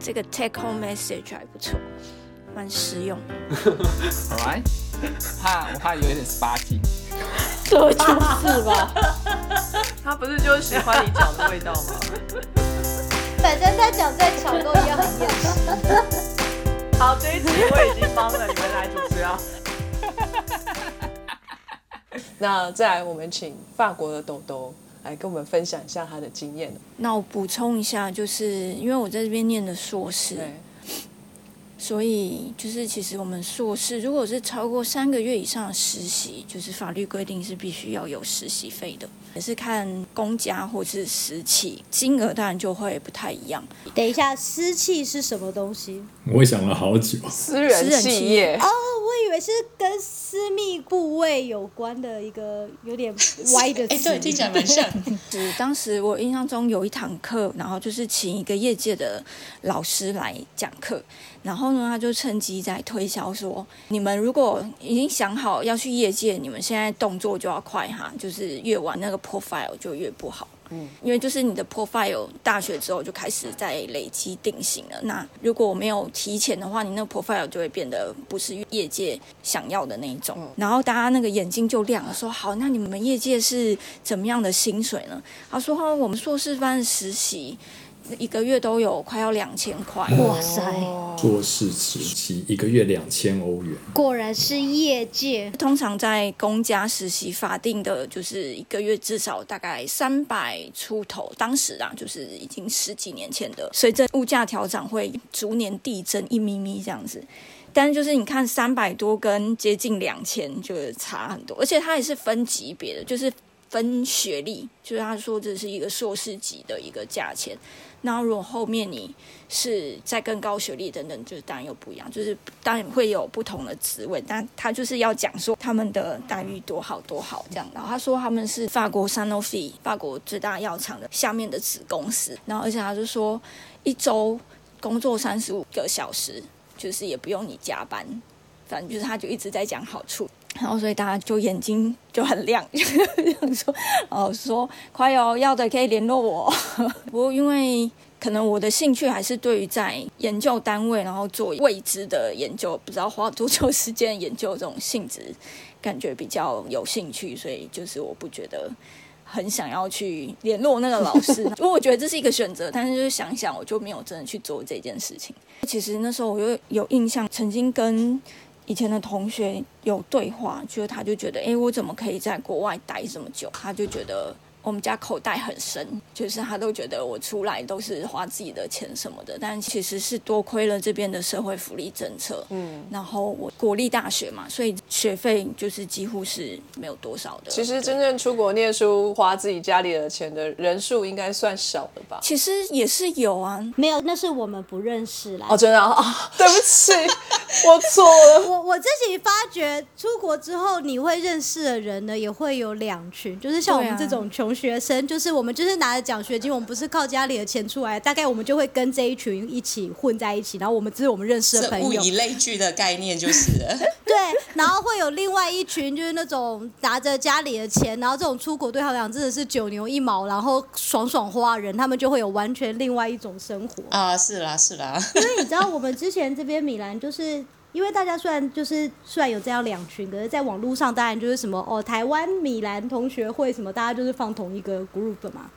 这个 take home message 还不错，蛮实用。好来，怕我怕有一点 sparky。这就是吧。他不是就是喜欢你讲的味道吗？反正他讲再巧都一样很厌世。好，这一集我已经帮了你们来主持啊。那再来，我们请法国的豆豆来跟我们分享一下他的经验。那我补充一下，就是因为我在这边念的硕士，所以就是其实我们硕士如果是超过三个月以上的实习，就是法律规定是必须要有实习费的。也是看公家或是私企，金额当然就会不太一样。等一下，私企是什么东西？我想了好久。私人企业哦，我以为是跟私密部位有关的一个有点 歪的词。哎，对，听起来蛮像。是当时我印象中有一堂课，然后就是请一个业界的老师来讲课，然后呢，他就趁机在推销说：你们如果已经想好要去业界，你们现在动作就要快哈，就是越晚那个。profile 就越不好，嗯，因为就是你的 profile 大学之后就开始在累积定型了。那如果我没有提前的话，你那个 profile 就会变得不是业界想要的那一种。然后大家那个眼睛就亮了，说好，那你们业界是怎么样的薪水呢？他说，我们硕士班实习。一个月都有快要两千块，哇塞！做事实习一个月两千欧元，果然是业界。通常在公家实习，法定的就是一个月至少大概三百出头。当时啊，就是已经十几年前的，随着物价调整会逐年递增一咪咪这样子。但是就是你看三百多跟接近两千，就是差很多，而且它也是分级别的，就是分学历，就是他说这是一个硕士级的一个价钱。那如果后面你是在更高学历等等，就是当然又不一样，就是当然会有不同的职位，但他就是要讲说他们的待遇多好多好这样。然后他说他们是法国 Sanofi 法国最大药厂的下面的子公司，然后而且他就说一周工作三十五个小时，就是也不用你加班，反正就是他就一直在讲好处，然后所以大家就眼睛 就很亮，就说哦说快哦，要的可以联络我。不过因为可能我的兴趣还是对于在研究单位，然后做未知的研究，不知道花多久时间研究这种性质，感觉比较有兴趣，所以就是我不觉得很想要去联络那个老师，因为我觉得这是一个选择，但是就是想想我就没有真的去做这件事情。其实那时候我又有印象，曾经跟以前的同学有对话，就是他就觉得，哎，我怎么可以在国外待这么久？他就觉得。我们家口袋很深，就是他都觉得我出来都是花自己的钱什么的，但其实是多亏了这边的社会福利政策。嗯，然后我国立大学嘛，所以学费就是几乎是没有多少的。其实真正出国念书花自己家里的钱的人数应该算少的吧？其实也是有啊，没有，那是我们不认识啦。哦，真的啊，对不起，我错了。我我自己发觉，出国之后你会认识的人呢，也会有两群，就是像我们这种穷。学生就是我们，就是拿着奖学金，我们不是靠家里的钱出来，大概我们就会跟这一群一起混在一起，然后我们这是我们认识的朋友。物以类聚的概念就是 对，然后会有另外一群，就是那种拿着家里的钱，然后这种出国对他来讲真的是九牛一毛，然后爽爽花人，他们就会有完全另外一种生活啊！是啦，是啦，因为你知道，我们之前这边米兰就是。因为大家虽然就是虽然有这样两群，可是在网络上当然就是什么哦，台湾米兰同学会什么，大家就是放同一个 group 嘛。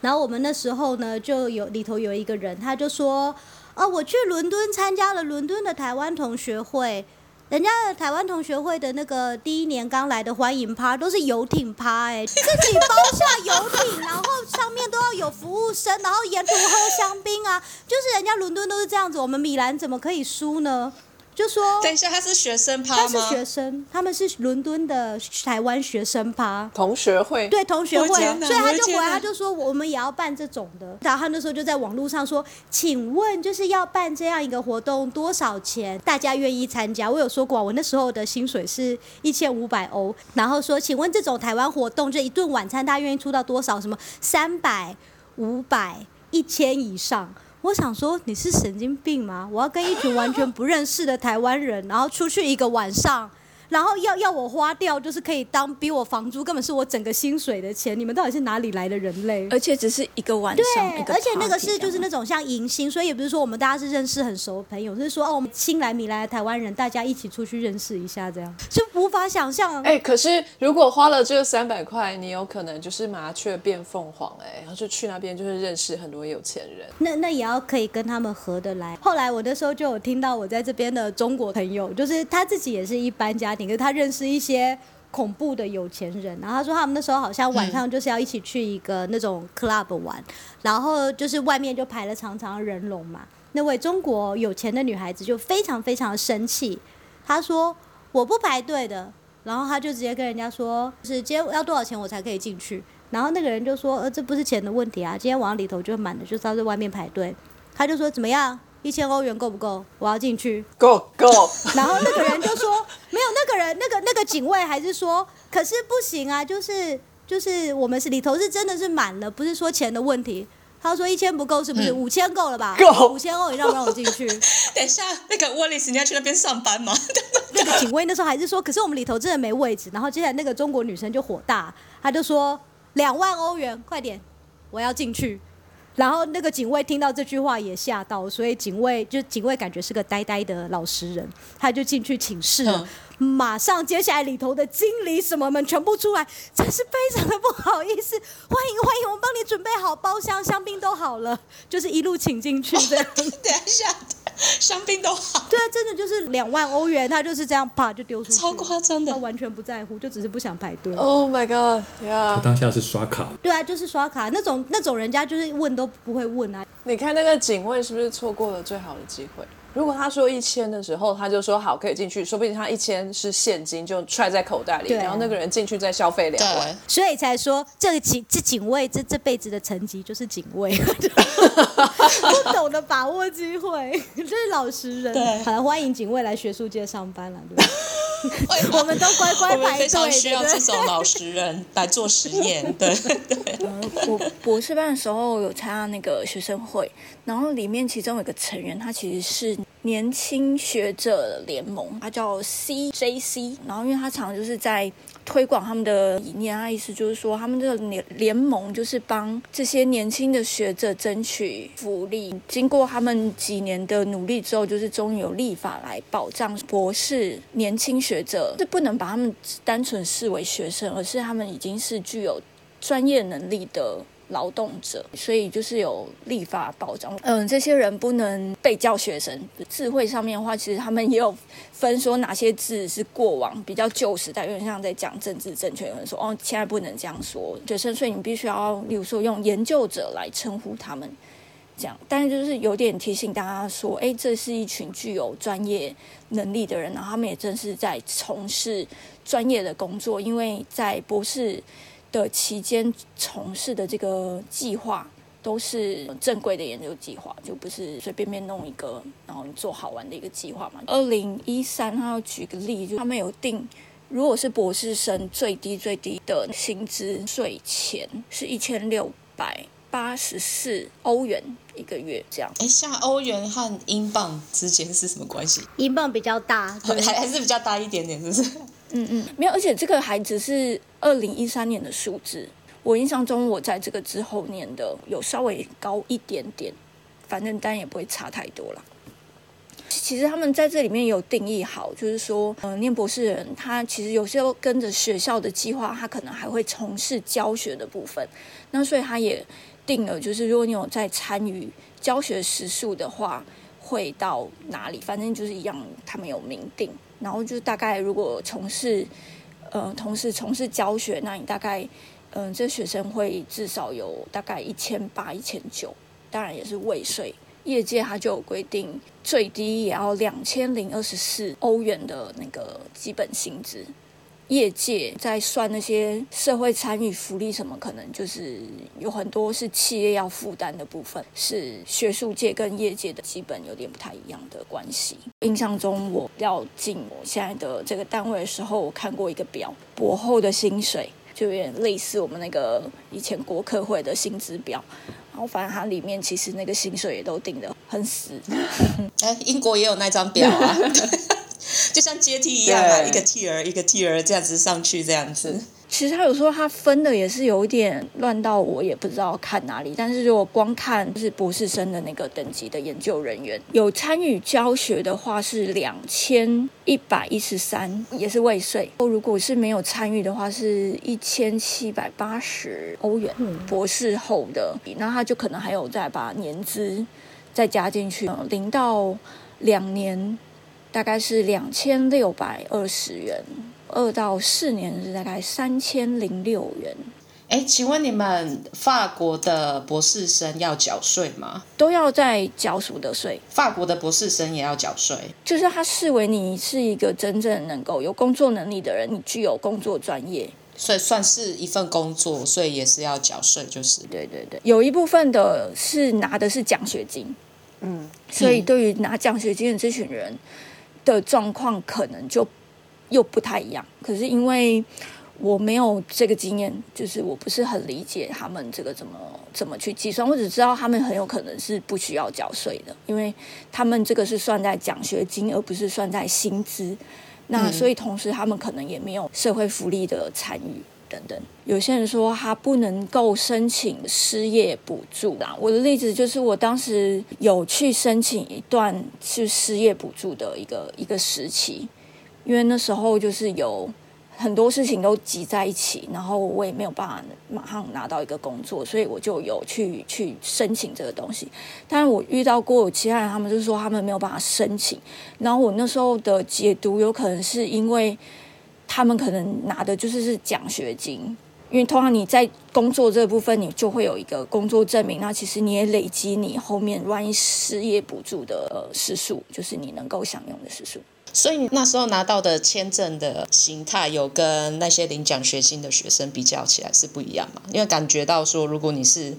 然后我们那时候呢，就有里头有一个人，他就说：“哦，我去伦敦参加了伦敦的台湾同学会。”人家的台湾同学会的那个第一年刚来的欢迎趴都是游艇趴，哎，自己包下游艇，然后上面都要有服务生，然后沿途喝香槟啊，就是人家伦敦都是这样子，我们米兰怎么可以输呢？就说等一下，他是学生趴吗？他是学生，他们是伦敦的台湾学生趴同学会，对同学会，所以他就回来，他就说我们也要办这种的。然后他那时候就在网络上说，请问就是要办这样一个活动多少钱？大家愿意参加？我有说过，我那时候的薪水是一千五百欧。然后说，请问这种台湾活动，就一顿晚餐，大家愿意出到多少？什么三百、五百、一千以上？我想说你是神经病吗？我要跟一群完全不认识的台湾人，然后出去一个晚上然后要要我花掉，就是可以当比我房租根本是我整个薪水的钱，你们到底是哪里来的人类？而且只是一个晚对上，对，而且那个是就是那种像迎新，所以也不是说我们大家是认识很熟的朋友，是说哦，我们新来米兰的台湾人，大家一起出去认识一下，这样就无法想象。哎、可是如果花了这三百块，你有可能就是麻雀变凤凰、哎，然后就去那边就是认识很多有钱人。那那也要可以跟他们合得来。后来我那时候就有听到我在这边的中国朋友，就是他自己也是一般家庭，可是他认识一些恐怖的有钱人，然后他说他们那时候好像晚上就是要一起去一个那种 club 玩，然后就是外面就排了长长的人龙嘛。那位中国有钱的女孩子就非常非常的生气，她说我不排队的，然后她就直接跟人家说，是今天要多少钱我才可以进去。然后那个人就说，呃，这不是钱的问题啊，今天晚上里头就满了，就是要在外面排队。他就说怎么样，一千欧元够不够？我要进去。Go go！然后那个人就说没有，那个人那个那个警卫还是说，可是不行啊，就是就是我们是里头是真的是满了，不是说钱的问题。他说一千不够是不是？五千够了吧？够五千欧你让不让我进去？等一下，那个沃利斯，你要去那边上班吗？那个警卫那时候还是说，可是我们里头真的没位置。然后接下来那个中国女生就火大，她就说两万欧元，快点，我要进去。然后那个警卫听到这句话也吓到，所以警卫就警卫感觉是个呆呆的老实人，他就进去请示了。马上接下来里头的经理什么们全部出来，真是非常的不好意思，欢迎欢迎，我们帮你准备好包厢，香槟都好了，就是一路请进去这样。等一下，香槟都好，对啊，真的就是两万欧元，他就是这样啪就丢出去，超夸张的他。完全不在乎，就只是不想排队。Oh my god！呀、他当下是刷卡，对啊，就是刷卡那种，那种人家就是问都不会问啊。你看那个警卫是不是错过了最好的机会？如果他说一千的时候，他就说好可以进去，说不定他一千是现金就揣在口袋里，然后那个人进去再消费两万。所以才说这个警这警卫这这辈子的成绩就是警卫，不懂得把握机会，就是老实人。对好了，欢迎警卫来学术界上班了，对吧？为 我们都乖乖我们排队，非常需要这种老实人来做实验。对对，我博士班的时候有参加那个学生会，然后里面其中有一个成员，他其实是年轻学者联盟，他叫 CJC，然后因为他常就是在推广他们的理念，他意思就是说他们这个联联盟就是帮这些年轻的学者争取福利，经过他们几年的努力之后，就是终于有立法来保障博士年轻学者，是不能把他们单纯视为学生，而是他们已经是具有专业能力的劳动者，所以就是有立法保障。嗯，这些人不能被叫学生。智慧上面的话，其实他们也有分说哪些字是过往比较旧时代，有点像在讲政治正确。有人说哦，现在不能这样说学生，所以你必须要，例如说用研究者来称呼他们。这样，但是就是有点提醒大家说，哎，这是一群具有专业能力的人，然后他们也正是在从事专业的工作，因为在博士的期间从事的这个计划都是正规的研究计划，就不是随便便弄一个，然后你做好玩的一个计划嘛。二零一三，他要举个例，就他们有定。如果是博士生，最低最低的薪资税前是一千六百八十四欧元一个月，这样。哎，像欧元和英镑之间是什么关系？英镑比较大，对还还是比较大一点点，是不是？嗯嗯，没有，而且这个还只是二零一三年的数字。我印象中，我在这个之后念的有稍微高一点点，反正当然也不会差太多了。其实他们在这里面有定义好，就是说，呃，念博士的人他其实有时候跟着学校的计划，他可能还会从事教学的部分。那所以他也定了，就是如果你有在参与教学时数的话，会到哪里？反正就是一样，他们有明定。然后就大概如果从事，呃，同时从事教学，那你大概，嗯、这学生会至少有大概一千八、一千九，当然也是未税。业界它就有规定，最低也要两千零二十四欧元的那个基本薪资。业界在算那些社会参与福利什么，可能就是有很多是企业要负担的部分，是学术界跟业界的基本有点不太一样的关系。印象中，我要进我现在的这个单位的时候，我看过一个表，博后的薪水就有点类似我们那个以前国科会的薪资表。然后反正它里面其实那个薪水也都定得很死，哎，英国也有那张表啊。就像阶梯一样啊，一个 tier 一个 tier 这样子上去，这样子。其实他有时候他分的也是有一点乱到我也不知道看哪里，但是如果光看就是博士生的那个等级的研究人员有参与教学的话是两千一百一十三，也是未税。如果是没有参与的话是一千七百八十欧元。博士后的，那他就可能还有再把年资再加进去，呃零到两年大概是两千六百二十元。二到四年是大概三千零六元，哎，请问你们法国的博士生要缴税吗？都要在缴所得税。法国的博士生也要缴税？就是他视为你是一个真正能够有工作能力的人，你具有工作专业。所以算是一份工作，所以也是要缴税，就是。对对对，有一部分的是拿的是奖学金，嗯，所以对于拿奖学金的这群人的状况，可能就又不太一样。可是因为我没有这个经验，就是我不是很理解他们这个怎么怎么去计算。我只知道他们很有可能是不需要缴税的，因为他们这个是算在奖学金，而不是算在薪资。那所以同时他们可能也没有社会福利的参与。等等，有些人说他不能够申请失业补助啦。我的例子就是，我当时有去申请一段是失业补助的一个一个时期，因为那时候就是有很多事情都挤在一起，然后我也没有办法马上拿到一个工作，所以我就有去去申请这个东西。但是我遇到过有其他人，他们就是说他们没有办法申请，然后我那时候的解读有可能是因为。他们可能拿的就是是奖学金，因为通常你在工作这部分，你就会有一个工作证明，那其实你也累积你后面万一失业补助的呃时数，就是你能够享用的时数。所以那时候拿到的签证的形态，有跟那些领奖学金的学生比较起来是不一样嘛？因为感觉到说，如果你是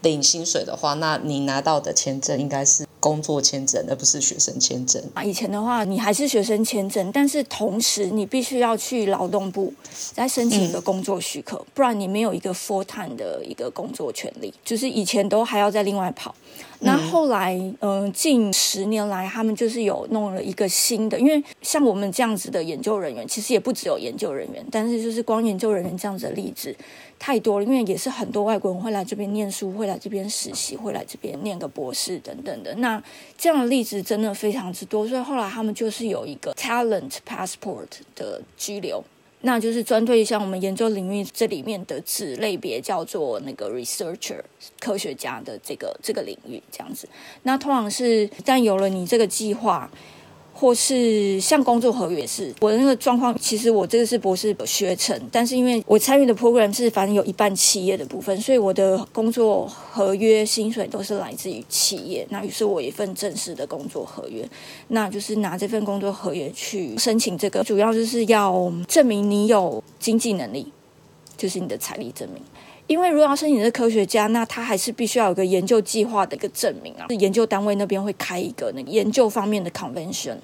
领薪水的话，那你拿到的签证应该是。工作签证，而不是学生签证啊。以前的话，你还是学生签证，但是同时你必须要去劳动部再申请一个工作许可，不然你没有一个 full time 的一个工作权利。就是以前都还要再另外跑。那后来，嗯，近十年来，他们就是有弄了一个新的，因为像我们这样子的研究人员，其实也不只有研究人员，但是就是光研究人员这样子的例子太多了，因为也是很多外国人会来这边念书，会来这边实习，会来这边念个博士等等的。那这样的例子真的非常之多，所以后来他们就是有一个 talent passport 的居留，那就是专对像我们研究领域这里面的子类别叫做那个 researcher 科学家的这个这个领域这样子。那通常是但有了你这个计划。或是像工作合约是，我的那个状况，其实我这个是博士学程，但是因为我参与的 program 是反正有一半企业的部分，所以我的工作合约薪水都是来自于企业。那于是我一份正式的工作合约，那就是拿这份工作合约去申请这个，主要就是要证明你有经济能力，就是你的财力证明。因为如果要申请是科学家，那他还是必须要有个研究计划的一个证明啊。是研究单位那边会开一个那个研究方面的 convention，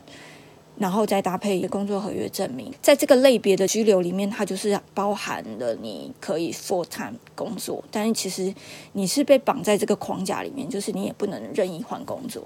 然后再搭配一个工作合约证明。在这个类别的居留里面，它就是包含了你可以 full time 工作，但是其实你是被绑在这个框架里面，就是你也不能任意换工作。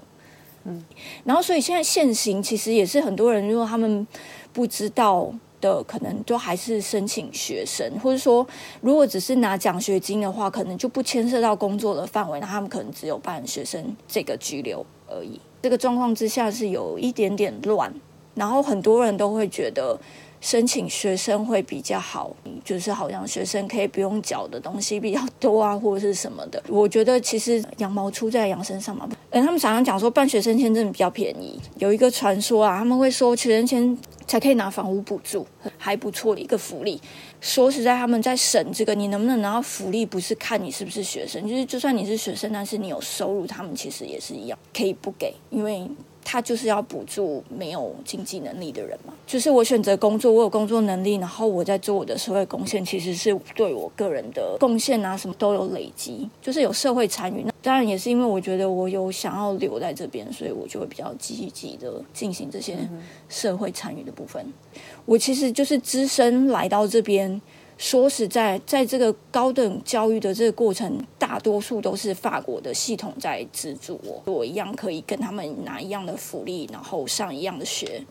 嗯，然后所以现在现行其实也是很多人，如果他们不知道。的可能都还是申请学生，或者说如果只是拿奖学金的话，可能就不牵涉到工作的范围，那他们可能只有办学生这个拘留而已。这个状况之下是有一点点乱，然后很多人都会觉得申请学生会比较好，就是好像学生可以不用缴的东西比较多啊，或者是什么的。我觉得其实羊毛出在羊身上嘛，嗯，他们常常讲说办学生签证比较便宜，有一个传说啊，他们会说学生签。才可以拿房屋补助，还不错的一个福利。说实在，他们在省这个，你能不能拿到福利，不是看你是不是学生，就是就算你是学生，但是你有收入，他们其实也是一样，可以不给，因为。他就是要补助没有经济能力的人嘛。就是我选择工作，我有工作能力，然后我在做我的社会贡献，其实是对我个人的贡献啊，什么都有累积，就是有社会参与。那当然也是因为我觉得我有想要留在这边，所以我就会比较积极的进行这些社会参与的部分。我其实就是只身来到这边。说实在，在这个高等教育的这个过程，大多数都是法国的系统在资助我，我一样可以跟他们拿一样的福利，然后上一样的学。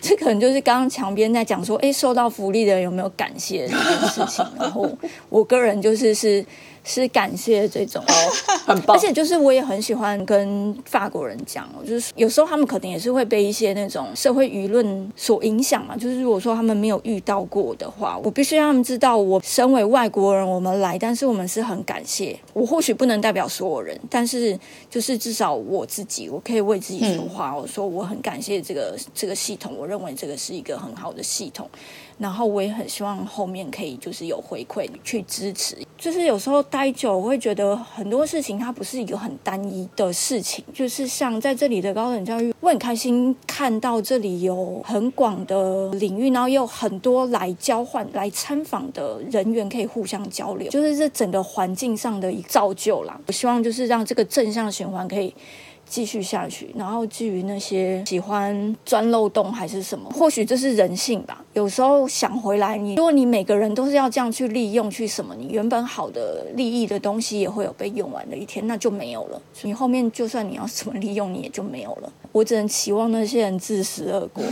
这可能就是刚刚墙边在讲说，哎，受到福利的人有没有感谢这件事情？然后我个人就是是。是感谢这种，很棒。而且就是我也很喜欢跟法国人讲，就是有时候他们可能也是会被一些那种社会舆论所影响嘛。就是如果说他们没有遇到过的话，我必须让他们知道，我身为外国人，我们来，但是我们是很感谢。我或许不能代表所有人，但是就是至少我自己，我可以为自己说话。我说我很感谢这个这个系统，我认为这个是一个很好的系统。然后我也很希望后面可以就是有回馈去支持，就是有时候待久我会觉得很多事情它不是一个很单一的事情，就是像在这里的高等教育，我很开心看到这里有很广的领域，然后也有很多来交换、来参访的人员可以互相交流，就是这整个环境上的一造就啦。我希望就是让这个正向循环可以。继续下去，然后至于那些喜欢钻漏洞还是什么，或许这是人性吧。有时候想回来，你如果你每个人都是要这样去利用去什么，你原本好的利益的东西也会有被用完的一天，那就没有了。你后面就算你要怎么利用，你也就没有了。我只能期望那些人自食恶果，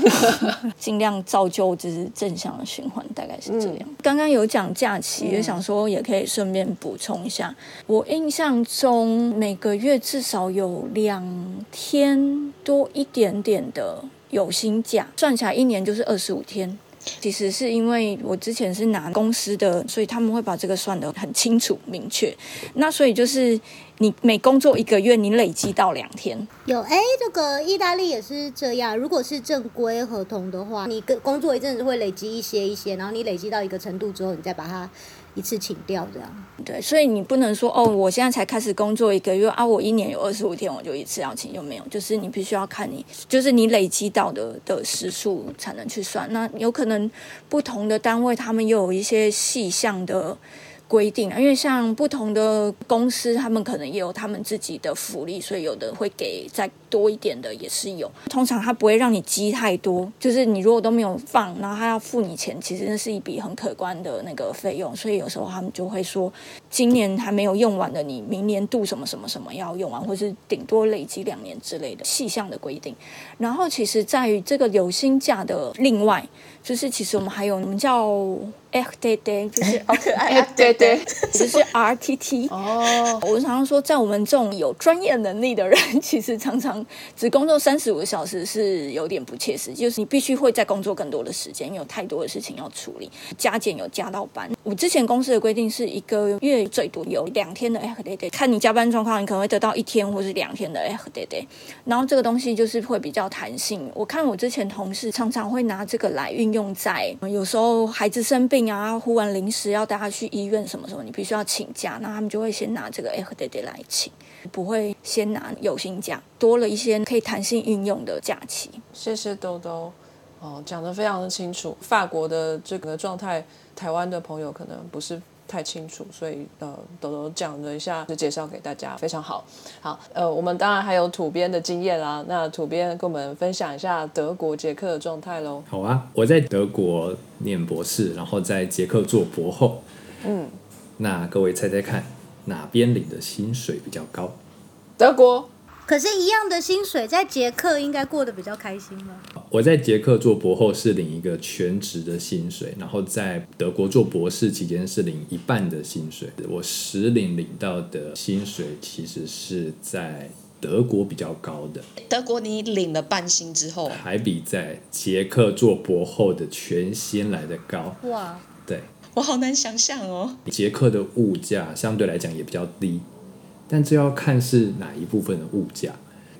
尽量造就就是正向的循环，大概是这样。刚刚有讲假期，也想说也可以顺便补充一下。我印象中每个月至少有两天多一点点的有薪假，算起来一年就是二十五天。其实是因为我之前是拿公司的，所以他们会把这个算得很清楚明确。那所以就是你每工作一个月，你累积到两天。有哎，这个意大利也是这样。如果是正规合同的话，你跟工作一阵子会累积一些一些，然后你累积到一个程度之后，你再把它。一次请掉这样，对，所以你不能说哦，我现在才开始工作一个月啊，我一年有二十五天，我就一次要请就没有，就是你必须要看你，就是你累积到的的时数才能去算。那有可能不同的单位他们又有一些细项的。规定啊，因为像不同的公司，他们可能也有他们自己的福利，所以有的会给再多一点的也是有。通常他不会让你积太多，就是你如果都没有放，然后他要付你钱，其实那是一笔很可观的那个费用。所以有时候他们就会说，今年还没有用完的，你明年度什么什么什么要用完，或是顶多累积两年之类的细项的规定。然后其实在于这个有薪假的另外。就是其实我们还有我们叫 F day day，就是好可爱 F day day，就是 RTT。哦，我常常说，在我们这种有专业能力的人，其实常常只工作三十五个小时是有点不切实际，就是你必须会再工作更多的时间，因为有太多的事情要处理。加减有加到班，我之前公司的规定是一个月最多有两天的 F day day，看你加班状况，你可能会得到一天或是两天的 F day day。然后这个东西就是会比较弹性。我看我之前同事常常会拿这个来运。用在有时候孩子生病啊，忽然临时要带他去医院什么什么，你必须要请假，那他们就会先拿这个 F day day 来请，不会先拿有薪假，多了一些可以弹性运用的假期。谢谢兜兜，哦，讲得非常的清楚，法国的这个状态，台湾的朋友可能不是。太清楚，所以呃，豆豆讲了一下，就介绍给大家，非常好。好，呃，我们当然还有土编的经验啦。那土编跟我们分享一下德国捷克的状态喽。好啊，我在德国念博士，然后在捷克做博后。嗯，那各位猜猜看，哪边领的薪水比较高？德国。可是，一样的薪水，在捷克应该过得比较开心吗？我在捷克做博后是领一个全职的薪水，然后在德国做博士期间是领一半的薪水。我实领领到的薪水其实是在德国比较高的。德国你领了半薪之后，还比在捷克做博后的全薪来的高。哇，对，我好难想象哦。捷克的物价相对来讲也比较低。但这要看是哪一部分的物价，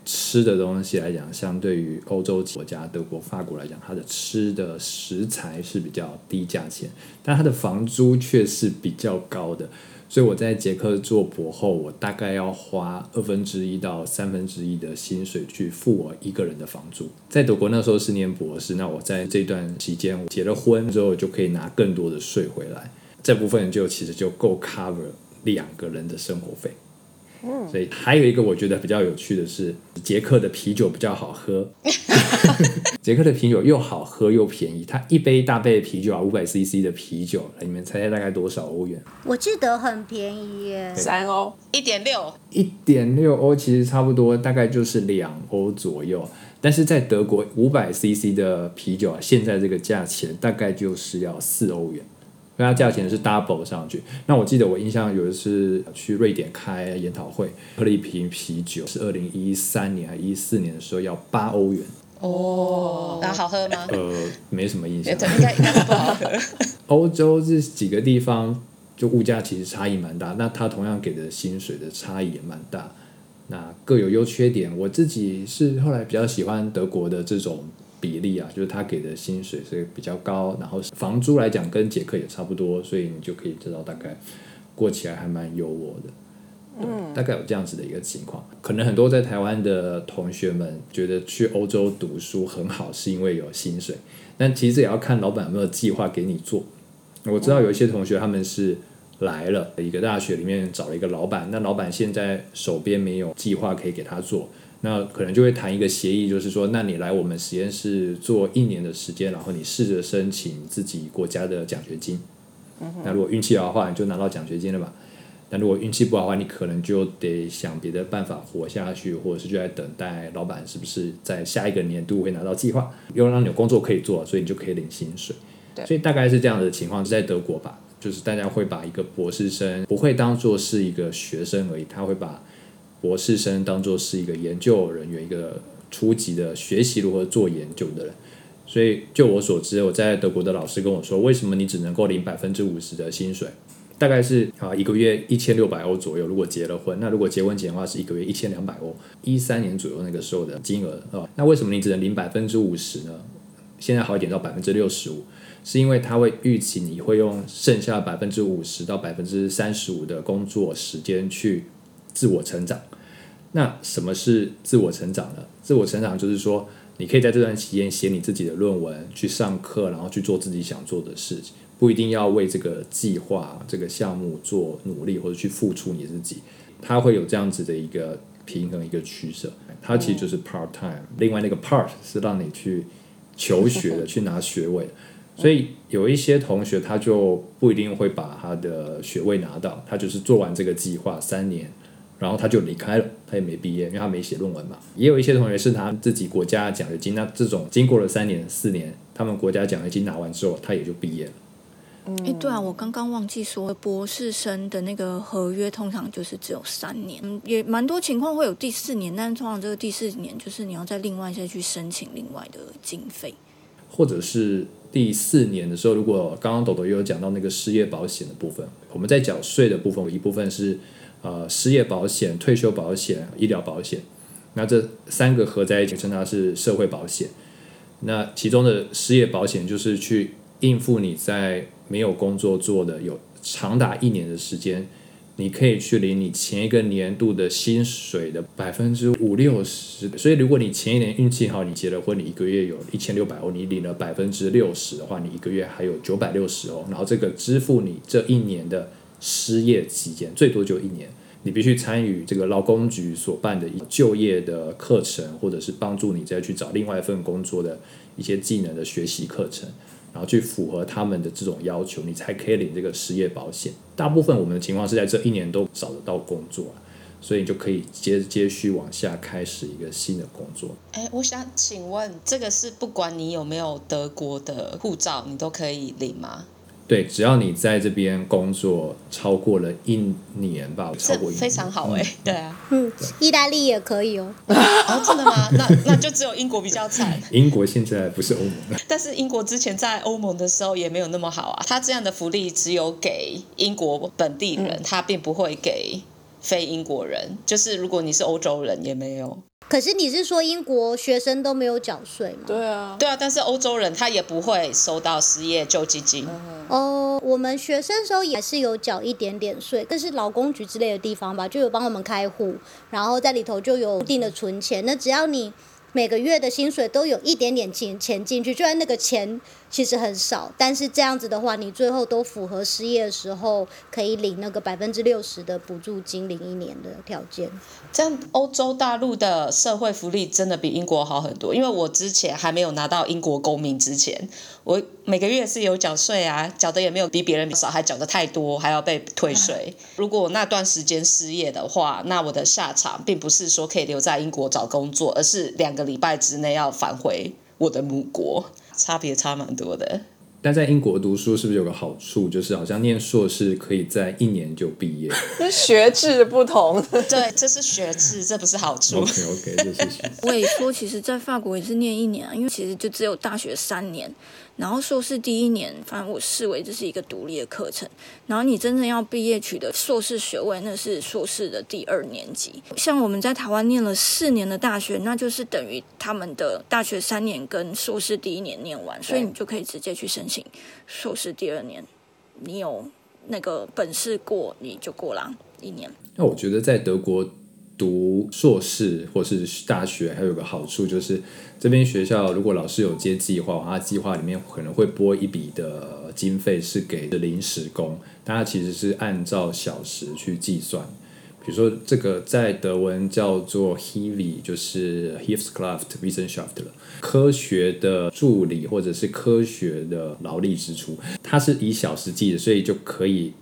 吃的东西来讲，相对于欧洲国家德国、法国来讲，它的吃的食材是比较低价钱，但它的房租却是比较高的。所以我在捷克做博后，我大概要花二分之一到三分之一的薪水去付我一个人的房租。在德国那时候是念博士，那我在这段期间结了婚之后，就可以拿更多的税回来，这部分就其实就够 cover 两个人的生活费。所以还有一个我觉得比较有趣的是，捷克的啤酒比较好喝。捷克的啤酒又好喝又便宜，它一杯大杯的啤酒啊，五百 CC 的啤酒，你们猜猜大概多少欧元？我记得很便宜耶，三欧，一点六，一点六欧其实差不多，大概就是两欧左右。但是在德国，五百 CC 的啤酒啊，现在这个价钱大概就是要四欧元，跟它价钱是 double 上去。那我记得我印象有一次去瑞典开研讨会，喝了一瓶啤酒，是二零一三年还一四年的时候要八欧元，哦，那好喝吗？呃，没什么印象。应该应该是不好喝。欧洲这几个地方就物价其实差异蛮大，那它同样给的薪水的差异也蛮大，那各有优缺点。我自己是后来比较喜欢德国的这种比例啊，就是他给的薪水是比较高，然后房租来讲跟捷克也差不多，所以你就可以知道大概过起来还蛮优渥的。对，大概有这样子的一个情况。可能很多在台湾的同学们觉得去欧洲读书很好，是因为有薪水，但其实也要看老板有没有计划给你做。我知道有一些同学他们是来了一个大学里面找了一个老板，那老板现在手边没有计划可以给他做，那可能就会谈一个协议，就是说，那你来我们实验室做一年的时间，然后你试着申请自己国家的奖学金。那如果运气好的话，你就拿到奖学金了吧。那如果运气不好的话，你可能就得想别的办法活下去，或者是就在等待老板是不是在下一个年度会拿到计划，又让你有工作可以做，所以你就可以领薪水。所以大概是这样的情况，是在德国吧，就是大家会把一个博士生不会当做是一个学生而已，他会把博士生当做是一个研究人员，一个初级的学习如何做研究的人。所以就我所知，我在德国的老师跟我说，为什么你只能够领百分之五十的薪水？大概是啊一个月一千六百欧左右。如果结了婚，那如果结婚前的话是一个月一千两百欧，一三年左右那个时候的金额啊。那为什么你只能领百分之五十呢？现在好一点到百分之六十五。是因为他会预期你会用剩下百分之五十到百分之三十五的工作时间去自我成长。那什么是自我成长呢？自我成长就是说，你可以在这段期间写你自己的论文，去上课，然后去做自己想做的事情，不一定要为这个计划、这个项目做努力或者去付出你自己。它会有这样子的一个平衡、一个取舍。它其实就是 part time。另外那个 part 是让你去求学的，去拿学位。所以有一些同学他就不一定会把他的学位拿到，他就是做完这个计划三年，然后他就离开了，他也没毕业，因为他没写论文嘛。也有一些同学是拿自己国家的奖学金，那这种经过了三年四年，他们国家奖学金拿完之后，他也就毕业了。哎，对啊，我刚刚忘记说，博士生的那个合约通常就是只有三年，嗯，也蛮多情况会有第四年，但是通常这个第四年就是你要再另外再去申请另外的经费，或者是。第四年的时候，如果刚刚豆豆也有讲到那个失业保险的部分，我们在缴税的部分，有一部分是呃失业保险、退休保险、医疗保险，那这三个合在一起称它是社会保险。那其中的失业保险就是去应付你在没有工作做的有长达一年的时间。你可以去领你前一个年度的薪水的百分之五六十，所以如果你前一年运气好，你结了婚，你一个月有一千六百欧，你领了百分之六十的话，你一个月还有九百六十欧，然后这个支付你这一年的失业期间，最多就一年，你必须参与这个劳工局所办的就业的课程，或者是帮助你再去找另外一份工作的一些技能的学习课程。然后去符合他们的这种要求，你才可以领这个失业保险。大部分我们的情况是在这一年都找得到工作，所以你就可以接接续往下开始一个新的工作。哎，我想请问，这个是不管你有没有德国的护照，你都可以领吗？对，只要你在这边工作超过了一年吧，超过一年非常好哎，对啊，嗯，意大利也可以哦。哦，真的吗？那那就只有英国比较惨。英国现在不是欧盟，但是英国之前在欧盟的时候也没有那么好啊。他这样的福利只有给英国本地人，他并不会给非英国人。就是如果你是欧洲人，也没有。可是你是说英国学生都没有缴税吗？对啊，对啊，但是欧洲人他也不会收到失业救济金。哦，我们学生时候也是有缴一点点税，但是劳工局之类的地方吧，就有帮我们开户，然后在里头就有固定的存钱。那只要你每个月的薪水都有一点点钱钱进去，就算那个钱其实很少，但是这样子的话，你最后都符合失业的时候可以领那个百分之六十的补助金，领一年的条件。这样欧洲大陆的社会福利真的比英国好很多。因为我之前还没有拿到英国公民之前，我每个月是有缴税啊，缴的也没有比别人少，还缴的太多，还要被退税。如果那段时间失业的话，那我的下场并不是说可以留在英国找工作，而是两个。个礼拜之内要返回我的母国，差别差蛮多的。但在英国读书是不是有个好处，就是好像念硕士可以在一年就毕业是学制不同。对，这是学制，这不是好处。？OK OK，这是学制我也说，其实，在法国也是念一年啊，因为其实就只有大学三年，然后硕士第一年，反正我视为这是一个独立的课程。然后你真正要毕业取得硕士学位，那是硕士的第二年级。像我们在台湾念了四年的大学，那就是等于他们的大学三年跟硕士第一年念完，所以你就可以直接去申请硕士第二年。你有那个本事过，你就过了一年。那我觉得在德国读硕士或是大学还有个好处就是，这边学校如果老师有接计划，他计划里面可能会拨一笔的经费是给的临时工，大家其实是按照小时去计算。比如说这个在德文叫做 Hiwi，就是 Hilfskraft Wissenschaft 了，科学的助理或者是科学的劳力支出，它是以小时计的，所以就可以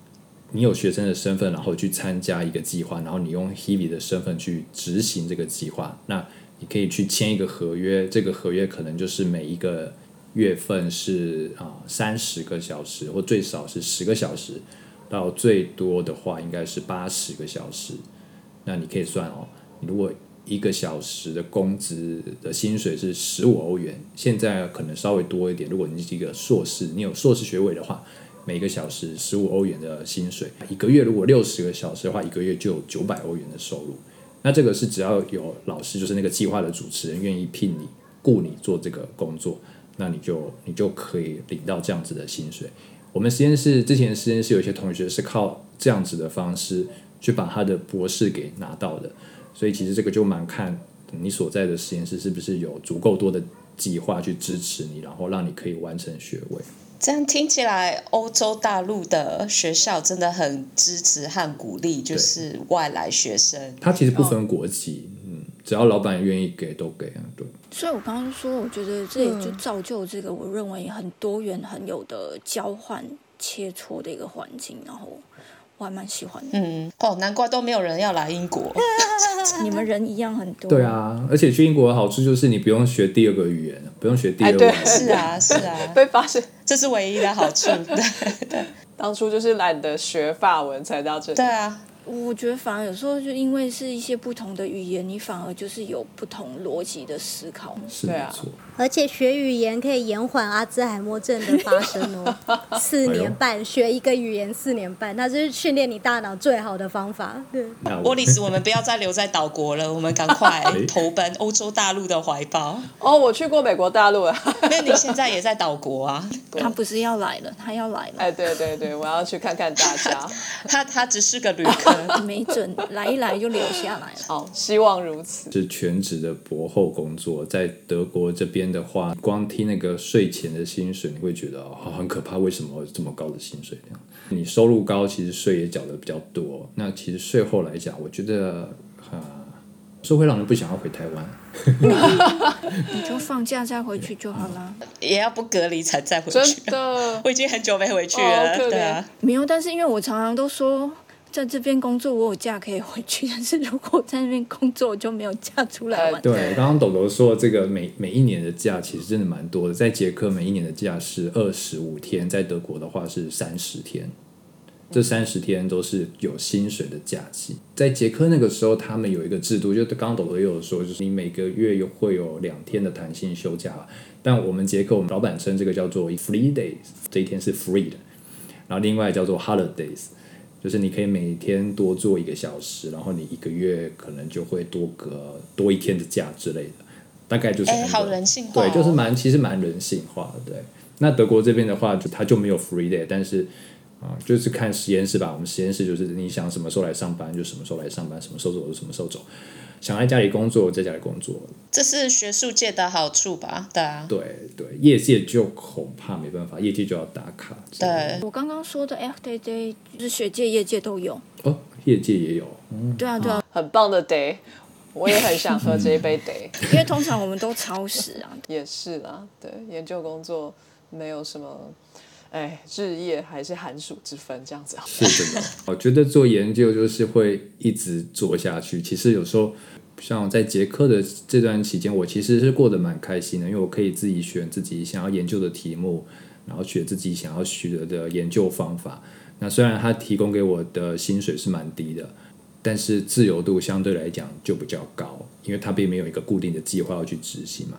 你有学生的身份，然后去参加一个计划，然后你用 Heavy 的身份去执行这个计划，那你可以去签一个合约，这个合约可能就是每一个月份是啊三十个小时，或最少是十个小时，到最多的话应该是八十个小时。那你可以算哦，你如果一个小时的工资的薪水是十五欧元，现在可能稍微多一点。如果你是一个硕士，你有硕士学位的话，每个小时十五欧元的薪水，一个月如果六十个小时的话，一个月就有九百欧元的收入。那这个是只要有老师，就是那个计划的主持人愿意聘你、雇你做这个工作，那你就你就可以领到这样子的薪水。我们实验室之前实验室有些同学是靠这样子的方式去把他的博士给拿到的，所以其实这个就蛮看你所在的实验室是不是有足够多的计划去支持你，然后让你可以完成学位。这样听起来，欧洲大陆的学校真的很支持和鼓励，就是外来学生。他其实不分国籍，嗯，只要老板愿意给都给啊，对。所以我刚刚说，我觉得这也就造就这个我认为很多元、很有的交换切磋的一个环境，然后我还蛮喜欢的。嗯，哦，难怪都没有人要来英国。你们人一样很多，对，啊，而且去英国的好处就是你不用学第二个语言，不用学第二哎对外语。是啊，是啊，被发现这是唯一的好处。对 当初就是懒得学法文才到这里。对啊，我觉得反而有时候就因为是一些不同的语言，你反而就是有不同逻辑的思考。是对啊。而且学语言可以延缓阿兹海默症的发生哦。四年半学一个语言，四年半，那就是训练你大脑最好的方法。对，那沃里斯，我们不要再留在岛国了，我们赶快 哎投奔欧洲大陆的怀抱。哦，我去过美国大陆啊。那你现在也在岛国啊？他不是要来了，他要来了，哎，对对对，我要去看看大家。他他只是个旅客。没准来一来就留下来了。好，希望如此。是全职的博后工作，在德国这边的话，光听那个税前的薪水，你会觉得哦很可怕，为什么这么高的薪水？你收入高，其实税也缴的比较多。那其实税后来讲，我觉得啊，是会让人不想要回台湾。你就放假再回去就好啦。也要不隔离才再回去真去。的，我已经很久没回去哦了，可怜对啊，没有，但是因为我常常都说，在这边工作我有假可以回去，但是如果在那边工作，我就没有假出来玩。对，刚刚豆豆说这个每每一年的假其实真的蛮多的，在捷克每一年的假是二十五天，在德国的话是三十天。这三十天都是有薪水的假期。在捷克那个时候，他们有一个制度，就刚刚豆豆也有说，就是你每个月有会有两天的弹性休假。但我们捷克，我们老板称这个叫做 free days，这一天是 free 的。然后另外叫做 holidays，就是你可以每天多做一个小时，然后你一个月可能就会多个多一天的假之类的。大概就是哎，欸好人性化、哦，对，就是蛮其实蛮人性化的。对，那德国这边的话，就它就没有 free day，但是啊、就是看实验室吧。我们实验室就是你想什么时候来上班就什么时候来上班，什么时候走就什么时候走。想在家里工作，在家里工作。这是学术界的好处吧？对啊，对对，业界就恐怕没办法，业界就要打卡。对，我刚刚说的 FDD 就是学界、业界都有。哦，业界也有。嗯，对啊，对啊，很棒的 day，我也很想喝这一杯 day。因为通常我们都超时啊。也是啦，对，研究工作没有什么，哎，日夜还是寒暑之分这样子。是的。我觉得做研究就是会一直做下去。其实有时候像在捷克的这段期间，我其实是过得蛮开心的，因为我可以自己选自己想要研究的题目，然后选自己想要学的研究方法。那虽然他提供给我的薪水是蛮低的，但是自由度相对来讲就比较高，因为他并没有一个固定的计划要去执行嘛。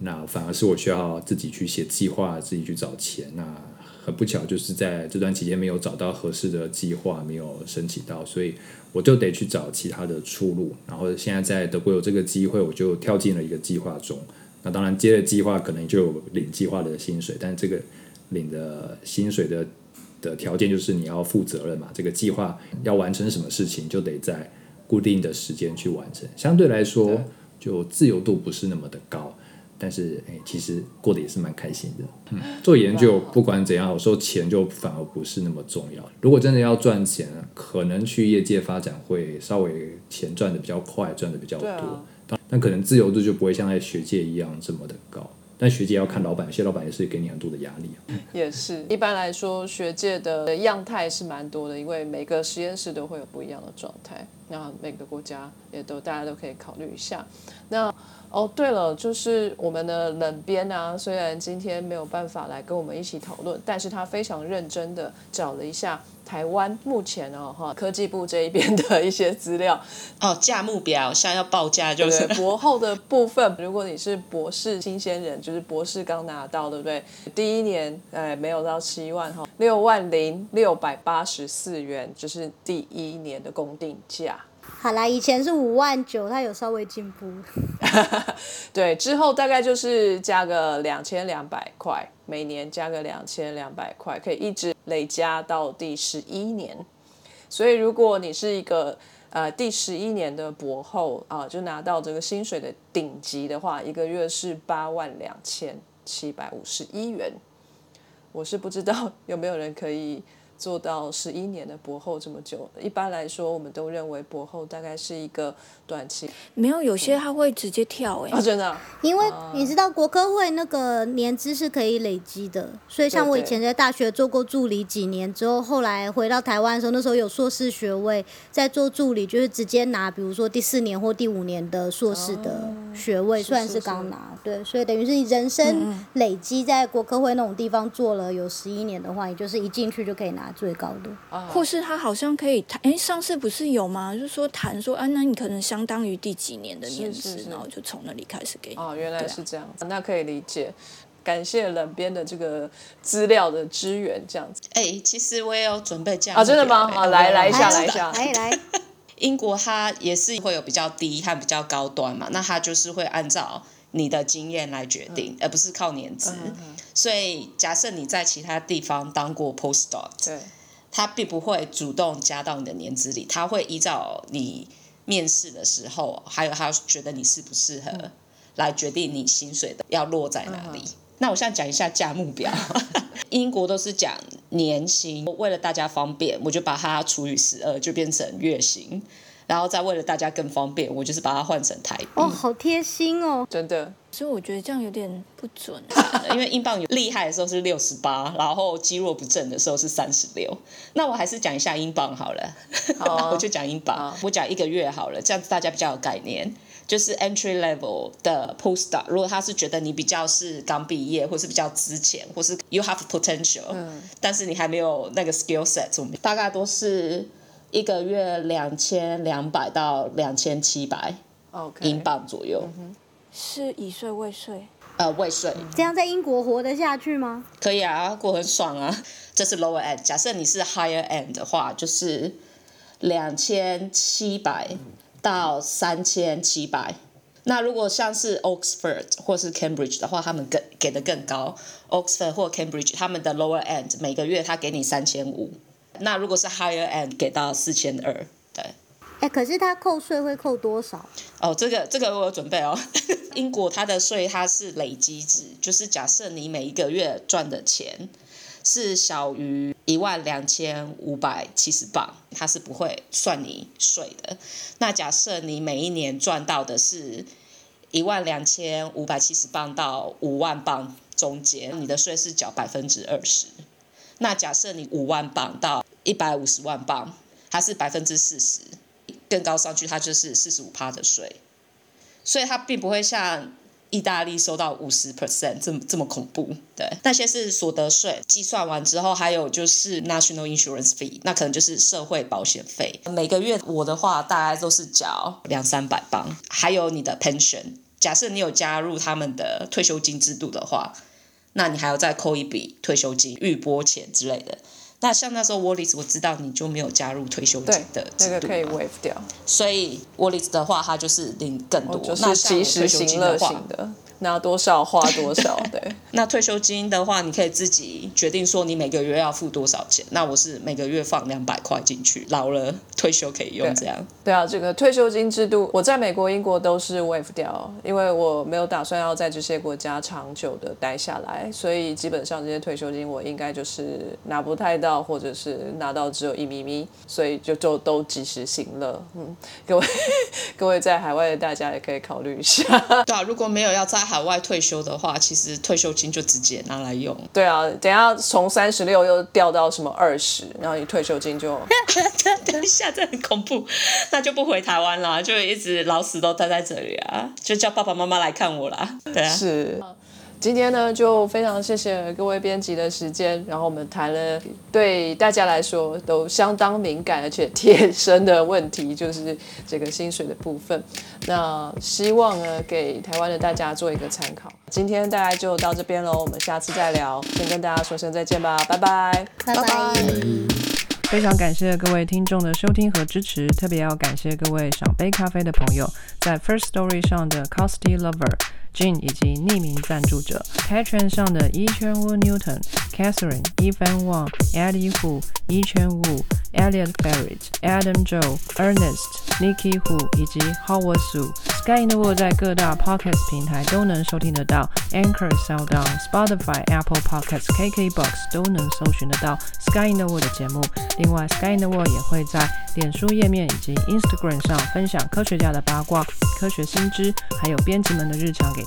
那反而是我需要自己去写计划，自己去找钱。那很不巧，就是在这段期间没有找到合适的计划，没有申请到，所以我就得去找其他的出路。然后现在在德国有这个机会，我就跳进了一个计划中。那当然接了计划，可能就有领计划的薪水，但这个领的薪水的的条件就是你要负责任嘛。这个计划要完成什么事情，就得在固定的时间去完成。相对来说，就自由度不是那么的高。但是，哎，其实过得也是蛮开心的。嗯，做研究不管怎样，有时候钱就反而不是那么重要。如果真的要赚钱，可能去业界发展会稍微钱赚的比较快，赚的比较多。但可能自由度就不会像在学界一样这么的高。但学界要看老板，有些老板也是给你很多的压力啊。也是，一般来说，学界的样态是蛮多的，因为每个实验室都会有不一样的状态。那每个国家也都大家都可以考虑一下。那哦，对了，就是我们的冷编啊，虽然今天没有办法来跟我们一起讨论，但是他非常认真的找了一下台湾目前哦哈科技部这一边的一些资料。哦，价目表现在要报价就是博后的部分。如果你是博士新鲜人，就是博士刚拿到，对不对？第一年哎没有到七万哈，六万零六百八十四元，就是第一年的公定价。好啦，以前是五万九，它有稍微进步。对，之后大概就是加个两千两百块，每年加个两千两百块，可以一直累加到第十一年。所以如果你是一个呃第十一年的博后啊，就拿到这个薪水的顶级的话，一个月是八万两千七百五十一元。我是不知道有没有人可以。做到十一年的博后这么久，一般来说，我们都认为博后大概是一个短期。没有，有些他会直接跳哎。啊，真的。因为你知道国科会那个年资是可以累积的，所以像我以前在大学做过助理几年之后，后来回到台湾的时候，那时候有硕士学位，在做助理就是直接拿，比如说第四年或第五年的硕士的学位，虽然是刚拿，对，所以等于是你人生累积在国科会那种地方做了有十一年的话，你就是一进去就可以拿。最高的，或是他好像可以谈，哎，上次不是有吗？就是说谈说，啊，那你可能相当于第几年的年资，然后就从那里开始给你。哦，原来是这样子，那可以理解。感谢冷边的这个资料的支援，这样子。哎，其实我也有准备这样。啊，真的吗？好，来来一下，来一下，来来。英国它也是会有比较低和比较高端嘛，那它就是会按照你的经验来决定，而不是靠年资。所以，假设你在其他地方当过 postdoc，对，他并不会主动加到你的年资里，他会依照你面试的时候，还有他觉得你适不适合，来决定你薪水的要落在哪里。那我现在讲一下价目表，英国都是讲年薪，为了大家方便，我就把它除以十二，就变成月薪。然后再为了大家更方便，我就是把它换成台币。哦，好贴心哦，真的。所以我觉得这样有点不准，因为英镑有厉害的时候是六十八，然后肌弱不振的时候是三十六。那我还是讲一下英镑好了，我就讲英镑，我讲一个月好了，这样子大家比较有概念。就是 entry level 的 postdoc，如果他是觉得你比较是刚毕业，或是比较之前，或是 you have potential，嗯，但是你还没有那个 skill set，我们大概都是。一个月两千两百到两千七百英镑左右，是以税未税？呃，未税。这样在英国活得下去吗？可以啊，过很爽啊。这是 lower end，假设你是 higher end 的话，就是两千七百到三千七百。那如果像是 Oxford 或是 Cambridge 的话，他们更给的更高。Oxford 或 Cambridge 他们的 lower end 每个月他给你三千五。那如果是 higher end 给到四千二，对。哎，可是他扣税会扣多少？哦，这个这个我有准备哦。英国它的税它是累积制，就是假设你每一个月赚的钱是小于一万两千五百七十磅，它是不会算你税的。那假设你每一年赚到的是一万两千五百七十磅到五万磅中间，你的税是缴百分之二十。那假设你五万磅到一百五十万磅，它是百分之四十，更高上去它就是四十五趴的税。所以它并不会像意大利收到五十 percent 这么这么恐怖。对，那些是所得税计算完之后，还有就是 national insurance fee，那可能就是社会保险费。每个月我的话大概都是缴两三百磅，还有你的 pension。假设你有加入他们的退休金制度的话，那你还要再扣一笔退休金、预拨钱之类的。那像那时候 Wallis，我知道你就没有加入退休金的，制度那个可以 waive 掉，所以 Wallis 的话，它就是领更多。我哦就那是及时像我退休金行乐的话型，的，拿多少花多少，对。那退休金的话，你可以自己决定说你每个月要付多少钱。那我是每个月放两百块进去，老了退休可以用对这样。对啊，这个退休金制度，我在美国、英国都是 waive 掉，因为我没有打算要在这些国家长久的待下来，所以基本上这些退休金我应该就是拿不太到，或者是拿到只有一咪咪，所以就就都及时行乐。嗯，各位 各位在海外的大家也可以考虑一下。对啊，如果没有要在海外退休的话，其实退休金就直接拿来用。对啊，等下从三十六又掉到什么二十，然后你退休金就 等一下，这很恐怖，那就不回台湾啦，就一直老死都待在这里啊，就叫爸爸妈妈来看我啦。对啊，是。今天呢，就非常谢谢各位编辑的时间，然后我们谈了对大家来说都相当敏感而且贴身的问题，就是这个薪水的部分。那希望呢，给台湾的大家做一个参考。今天大家就到这边喽，我们下次再聊，先跟大家说声再见吧，拜拜。拜拜。非常感谢各位听众的收听和支持，特别要感谢各位赏杯咖啡的朋友，在 First Story 上的 Costy Lover、Jin 以及匿名赞助者，Patron 上的一圈 Wu Newton、Catherine、Evan Wang、Eddie Hu、一圈 Wu、Elliot Barrett、Adam Joe、Ernest、Nikki Hu 以及 Howard Su。Sky in the World 在各大 Podcast 平台都能收听得到，Anchor、SoundOn、Spotify、Apple Podcasts、KKBox 都能搜寻得到 Sky in the World 的节目。另外，Sky in the World 也会在脸书页面以及 Instagram 上分享科学家的八卦、科学新知，还有编辑们的日常给